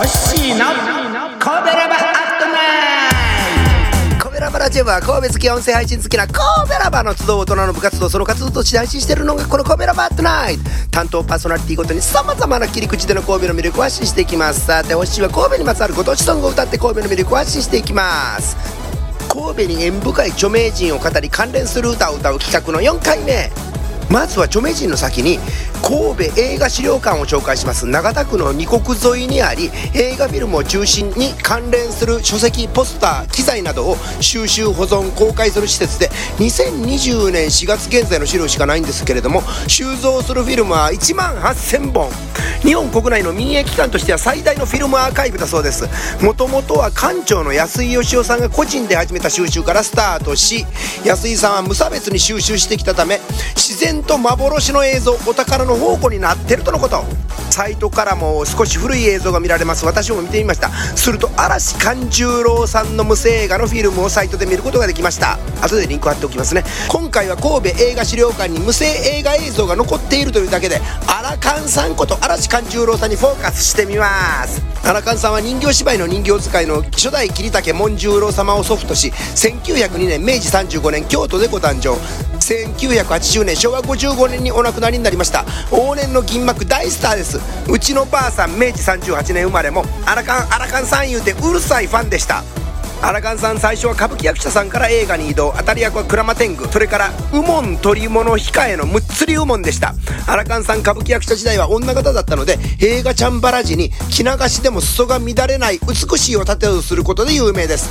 の神戸ラバアットナイト神戸ラバラジオは神戸好き音声配信好きな神戸ラバの集う大人の部活動その活動として配信しているのがこの神戸ラバアットナイト担当パーソナリティごとにさまざまな切り口での神戸の魅力を発信していきます。さておしは神戸にまつわるご当地ソングを歌って神戸の魅力を発信していきます。神戸に縁深い著名人を語り関連する歌を歌う企画の4回目。まずは著名人の先に神戸映画資料館を紹介します。長田区の二国沿いにあり映画フィルムを中心に関連する書籍ポスター機材などを収集保存公開する施設で2020年4月現在の資料しかないんですけれども収蔵するフィルムは1万8000本。日本国内の民営機関としては最大のフィルムアーカイブだそうです。もともとは館長の安井義雄さんが個人で始めた収集からスタートし安井さんは無差別に収集してきたため自然と幻の映像お宝の宝庫になってるとのこと。サイトからも少し古い映像が見られます。私も見てみました。すると嵐勘十郎さんの無声映画のフィルムをサイトで見ることができました。後でリンク貼っておきますね。今回は神戸映画資料館に無声映画映像が残っているというだけで荒勘さんこと嵐勘十郎さんにフォーカスしてみます。荒勘さんは人形芝居の人形使いの初代桐竹門十郎様をソフトし1902年明治35年京都でご誕生。1980年昭和55年にお亡くなりになりました。往年の銀幕大スターです。うちのばあさん明治38年生まれもアラカンアラカンさん言うてうるさいファンでした。アラカンさん最初は歌舞伎役者さんから映画に移動。当たり役は鞍馬天狗。それから右門取り物控えのむっつり右門でした。アラカンさん歌舞伎役者時代は女方だったので映画チャンバラ時に着流しでも裾が乱れない美しいを盾をすることで有名です。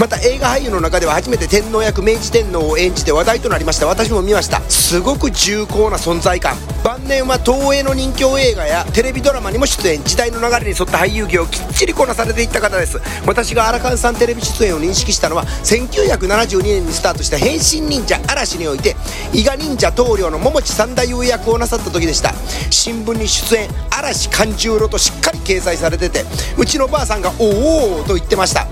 また映画俳優の中では初めて天皇役明治天皇を演じて話題となりました。私も見ました。すごく重厚な存在感。晩年は東映の人気映画やテレビドラマにも出演。時代の流れに沿った俳優業をきっちりこなされていった方です。私がアラカンさんテレビ出演を認識したのは1972年にスタートした変身忍者嵐において伊賀忍者棟梁の桃地三太夫役をなさった時でした。新聞に出演嵐勘十郎としっかり掲載されててうちのばあさんが「おお」と言ってました。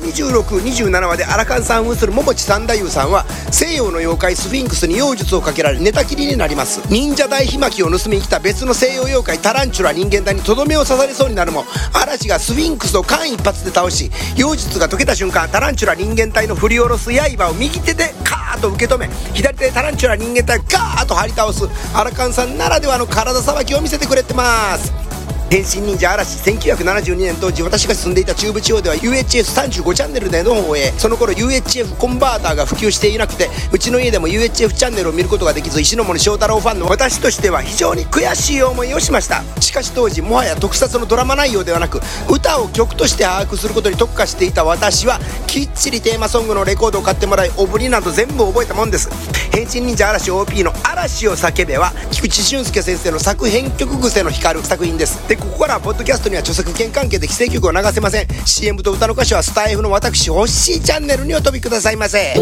2627話でアラカンさん扮する桃地三太夫さんは西洋の妖怪スフィンクスに妖術をかけられ寝たきりになります。忍者大火巻きを盗みに来た別の西洋妖怪タランチュラ人間体にとどめを刺されそうになるも嵐がスフィンクスを間一髪で倒し妖術が解けた瞬間タランチュラ人間体の振り下ろす刃を右手でカーッと受け止め左手でタランチュラ人間体をガーッと張り倒すアラカンさんならではの体さばきを見せてくれてます。変身忍者嵐1972年当時私が住んでいた中部地方では UHF35 チャンネルでの放映。その頃 UHF コンバーターが普及していなくてうちの家でも UHF チャンネルを見ることができず石森章太郎ファンの私としては非常に悔しい思いをしました。しかし当時もはや特撮のドラマ内容ではなく歌を曲として把握することに特化していた私はきっちりテーマソングのレコードを買ってもらいオブリなど全部覚えたもんです。変身忍者嵐 OP の「嵐を叫べ」は菊池俊介先生の作編曲癖の光る作品です。でここからはポッドキャストには著作権関係で規制曲を流せません。CM と歌の歌詞はスタイフの私ホッシーチャンネルにお飛びくださいませ。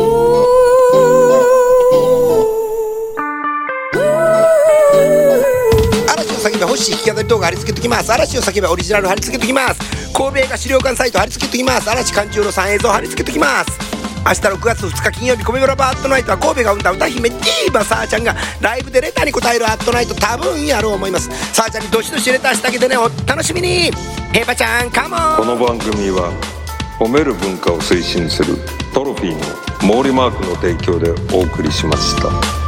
嵐を叫べホッシー弾き語り動画貼り付けときます。嵐を叫べオリジナル貼り付けときます。神戸映画資料館サイト貼り付けときます。嵐勘十郎さん映像貼り付けときます。明日6月2日金曜日米村バットナイトは神戸が生んだ歌姫ディーバさーちゃんがライブでレターに答えるアットナイト多分やろう思います。さーちゃんにどしどしレターしてあげてねお楽しみに。ヘイパちゃんカモン。この番組は褒める文化を推進するトロフィーの毛利マークの提供でお送りしました。